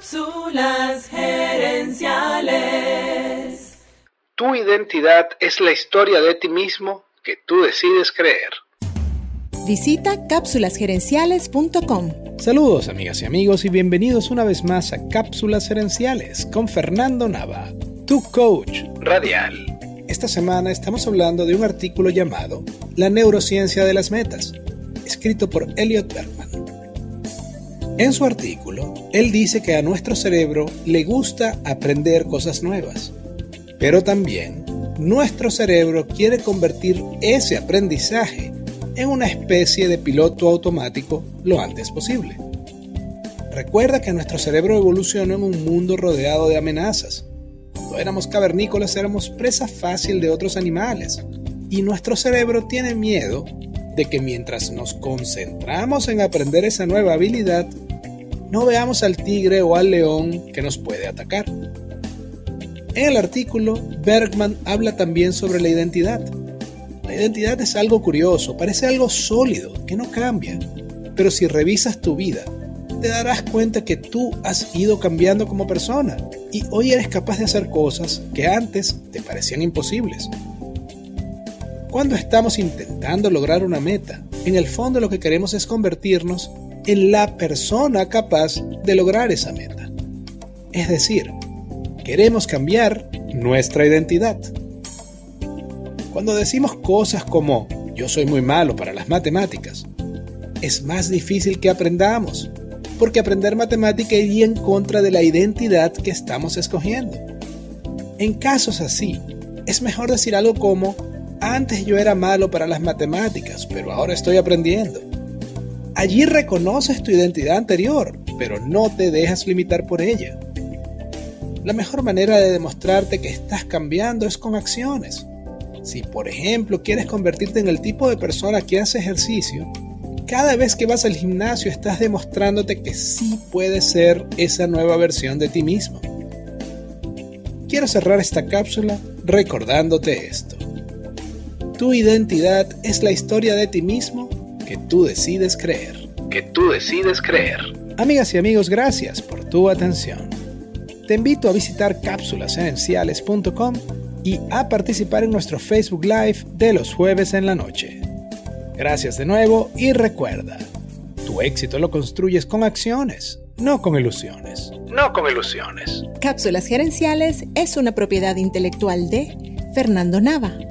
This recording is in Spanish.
Cápsulas gerenciales. Tu identidad es la historia de ti mismo que tú decides creer. Visita cápsulasgerenciales.com. Saludos amigas y amigos y bienvenidos una vez más a Cápsulas Gerenciales con Fernando Nava, tu coach radial. Esta semana estamos hablando de un artículo llamado La neurociencia de las metas, escrito por Elliot Bergman. En su artículo, él dice que a nuestro cerebro le gusta aprender cosas nuevas, pero también nuestro cerebro quiere convertir ese aprendizaje en una especie de piloto automático lo antes posible. Recuerda que nuestro cerebro evolucionó en un mundo rodeado de amenazas. Cuando éramos cavernícolas éramos presa fácil de otros animales y nuestro cerebro tiene miedo de que mientras nos concentramos en aprender esa nueva habilidad, no veamos al tigre o al león que nos puede atacar. En el artículo, Bergman habla también sobre la identidad. La identidad es algo curioso, parece algo sólido, que no cambia. Pero si revisas tu vida, te darás cuenta que tú has ido cambiando como persona y hoy eres capaz de hacer cosas que antes te parecían imposibles. Cuando estamos intentando lograr una meta, en el fondo lo que queremos es convertirnos en la persona capaz de lograr esa meta. Es decir, queremos cambiar nuestra identidad. Cuando decimos cosas como yo soy muy malo para las matemáticas, es más difícil que aprendamos, porque aprender matemática iría en contra de la identidad que estamos escogiendo. En casos así, es mejor decir algo como antes yo era malo para las matemáticas, pero ahora estoy aprendiendo. Allí reconoces tu identidad anterior, pero no te dejas limitar por ella. La mejor manera de demostrarte que estás cambiando es con acciones. Si por ejemplo quieres convertirte en el tipo de persona que hace ejercicio, cada vez que vas al gimnasio estás demostrándote que sí puedes ser esa nueva versión de ti mismo. Quiero cerrar esta cápsula recordándote esto. Tu identidad es la historia de ti mismo que tú decides creer. Que tú decides creer. Amigas y amigos, gracias por tu atención. Te invito a visitar cápsulasenenciales.com y a participar en nuestro Facebook Live de los jueves en la noche. Gracias de nuevo y recuerda, tu éxito lo construyes con acciones, no con ilusiones. No con ilusiones. Cápsulas Gerenciales es una propiedad intelectual de Fernando Nava